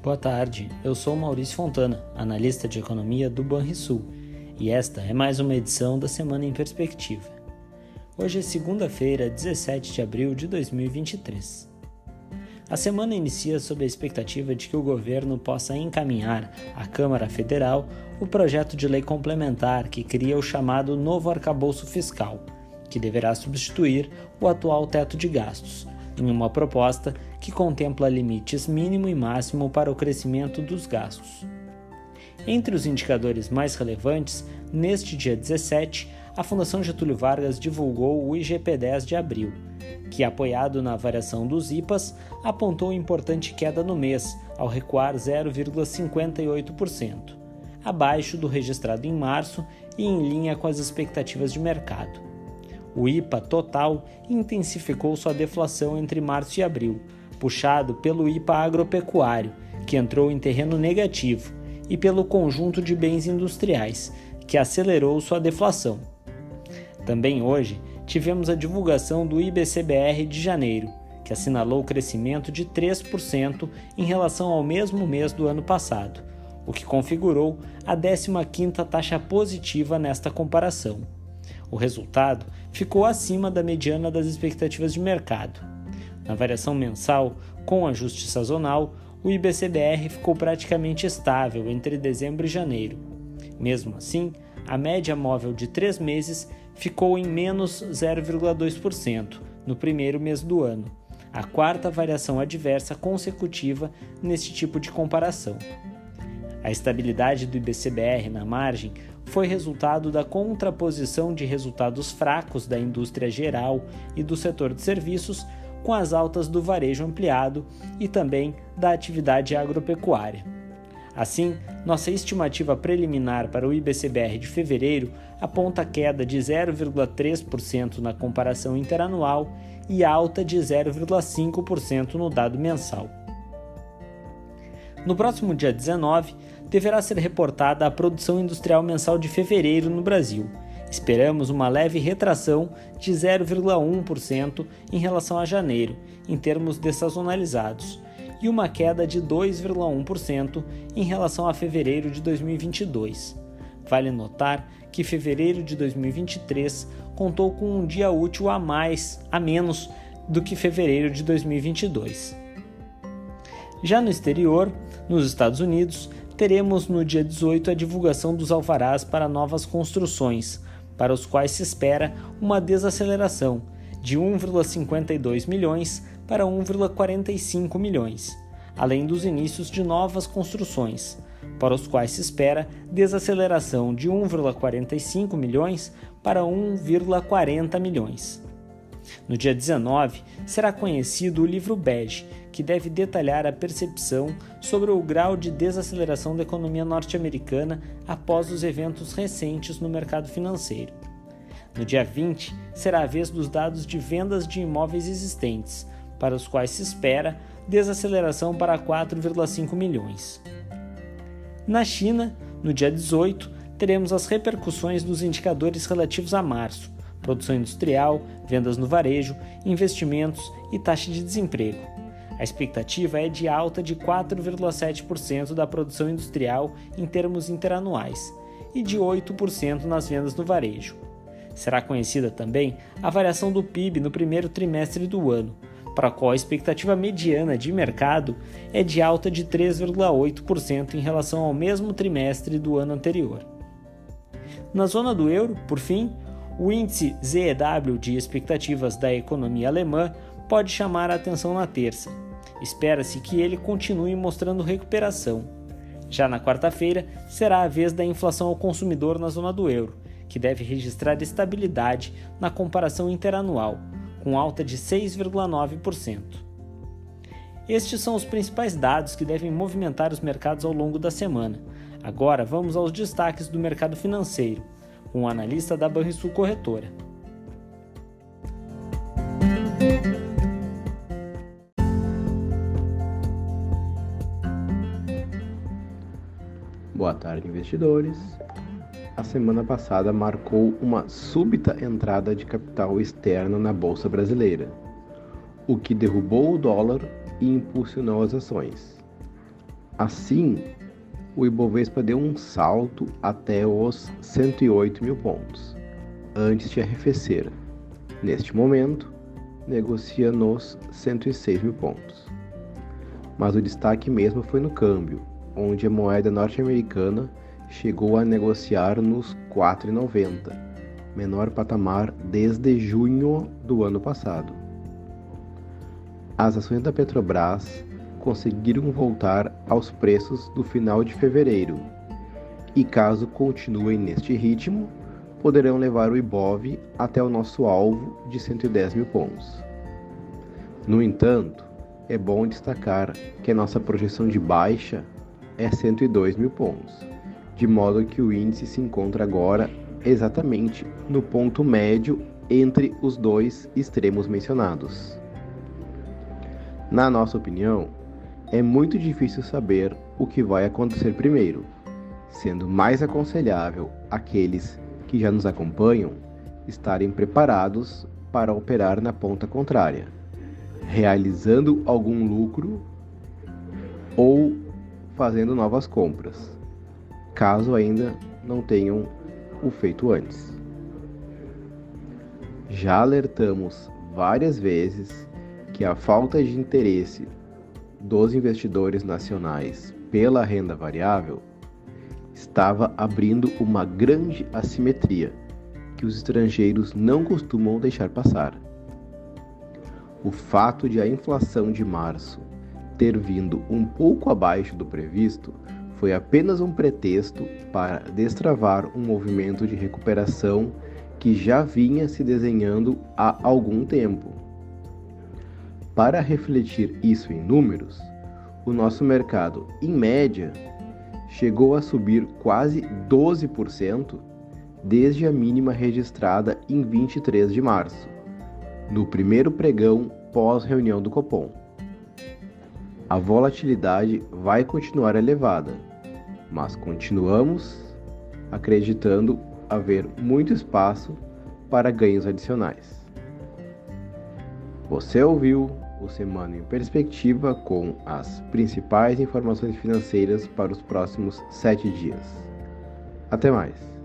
Boa tarde, eu sou Maurício Fontana, analista de economia do Banrisul, e esta é mais uma edição da Semana em Perspectiva. Hoje é segunda-feira, 17 de abril de 2023. A semana inicia sob a expectativa de que o governo possa encaminhar à Câmara Federal o projeto de lei complementar que cria o chamado novo arcabouço fiscal, que deverá substituir o atual teto de gastos, em uma proposta que contempla limites mínimo e máximo para o crescimento dos gastos. Entre os indicadores mais relevantes, neste dia 17, a Fundação Getúlio Vargas divulgou o IGP-10 de abril, que, apoiado na variação dos IPAs, apontou importante queda no mês, ao recuar 0,58%, abaixo do registrado em março e em linha com as expectativas de mercado. O IPA total intensificou sua deflação entre março e abril, puxado pelo IPA agropecuário, que entrou em terreno negativo, e pelo conjunto de bens industriais, que acelerou sua deflação. Também hoje tivemos a divulgação do IBCBR de janeiro, que assinalou crescimento de 3% em relação ao mesmo mês do ano passado, o que configurou a 15ª taxa positiva nesta comparação. O resultado ficou acima da mediana das expectativas de mercado. Na variação mensal, com ajuste sazonal, o IBCBR ficou praticamente estável entre dezembro e janeiro. Mesmo assim, a média móvel de três meses ficou em menos 0,2% no primeiro mês do ano, a quarta variação adversa consecutiva neste tipo de comparação. A estabilidade do IBCBR na margem foi resultado da contraposição de resultados fracos da indústria geral e do setor de serviços com as altas do varejo ampliado e também da atividade agropecuária. Assim, nossa estimativa preliminar para o IBCBR de fevereiro aponta queda de 0,3% na comparação interanual e alta de 0,5% no dado mensal. No próximo dia 19, deverá ser reportada a produção industrial mensal de fevereiro no Brasil. Esperamos uma leve retração de 0,1% em relação a janeiro, em termos dessazonalizados, e uma queda de 2,1% em relação a fevereiro de 2022. Vale notar que fevereiro de 2023 contou com um dia útil a mais, a menos do que fevereiro de 2022. Já no exterior, nos Estados Unidos, teremos no dia 18 a divulgação dos alvarás para novas construções, para os quais se espera uma desaceleração de 1,52 milhões para 1,45 milhões, além dos inícios de novas construções, para os quais se espera desaceleração de 1,45 milhões para 1,40 milhões. No dia 19, será conhecido o livro Bege, que deve detalhar a percepção sobre o grau de desaceleração da economia norte-americana após os eventos recentes no mercado financeiro. No dia 20, será a vez dos dados de vendas de imóveis existentes, para os quais se espera desaceleração para 4,5 milhões. Na China, no dia 18, teremos as repercussões dos indicadores relativos a março, produção industrial, vendas no varejo, investimentos e taxa de desemprego. A expectativa é de alta de 4,7% da produção industrial em termos interanuais e de 8% nas vendas no varejo. Será conhecida também a variação do PIB no primeiro trimestre do ano, para a qual a expectativa mediana de mercado é de alta de 3,8% em relação ao mesmo trimestre do ano anterior. Na zona do euro, por fim, o índice ZEW de expectativas da economia alemã pode chamar a atenção na terça, Espera-se que ele continue mostrando recuperação. Já na quarta-feira, será a vez da inflação ao consumidor na zona do euro, que deve registrar estabilidade na comparação interanual, com alta de 6,9%. Estes são os principais dados que devem movimentar os mercados ao longo da semana. Agora vamos aos destaques do mercado financeiro, o analista da Banrisul Corretora. Boa tarde, investidores. A semana passada marcou uma súbita entrada de capital externo na bolsa brasileira, o que derrubou o dólar e impulsionou as ações. Assim, o Ibovespa deu um salto até os 108 mil pontos, antes de arrefecer. Neste momento, negocia nos 106 mil pontos. Mas o destaque mesmo foi no câmbio, onde a moeda norte-americana chegou a negociar nos 4,90, menor patamar desde junho do ano passado. As ações da Petrobras conseguiram voltar aos preços do final de fevereiro e, caso continuem neste ritmo, poderão levar o IBOV até o nosso alvo de 110 mil pontos. No entanto, é bom destacar que a nossa projeção de baixa é 102 mil pontos, de modo que o índice se encontra agora exatamente no ponto médio entre os dois extremos mencionados. Na nossa opinião, é muito difícil saber o que vai acontecer primeiro, sendo mais aconselhável aqueles que já nos acompanham estarem preparados para operar na ponta contrária, realizando algum lucro ou fazendo novas compras, caso ainda não tenham o feito antes. Já alertamos várias vezes que a falta de interesse dos investidores nacionais pela renda variável estava abrindo uma grande assimetria que os estrangeiros não costumam deixar passar. O fato de a inflação de março ter vindo um pouco abaixo do previsto foi apenas um pretexto para destravar um movimento de recuperação que já vinha se desenhando há algum tempo. Para refletir isso em números, o nosso mercado, em média, chegou a subir quase 12% desde a mínima registrada em 23 de março, no primeiro pregão pós-reunião do Copom. A volatilidade vai continuar elevada, mas continuamos acreditando haver muito espaço para ganhos adicionais. Você ouviu o Semana em Perspectiva com as principais informações financeiras para os próximos sete dias. Até mais!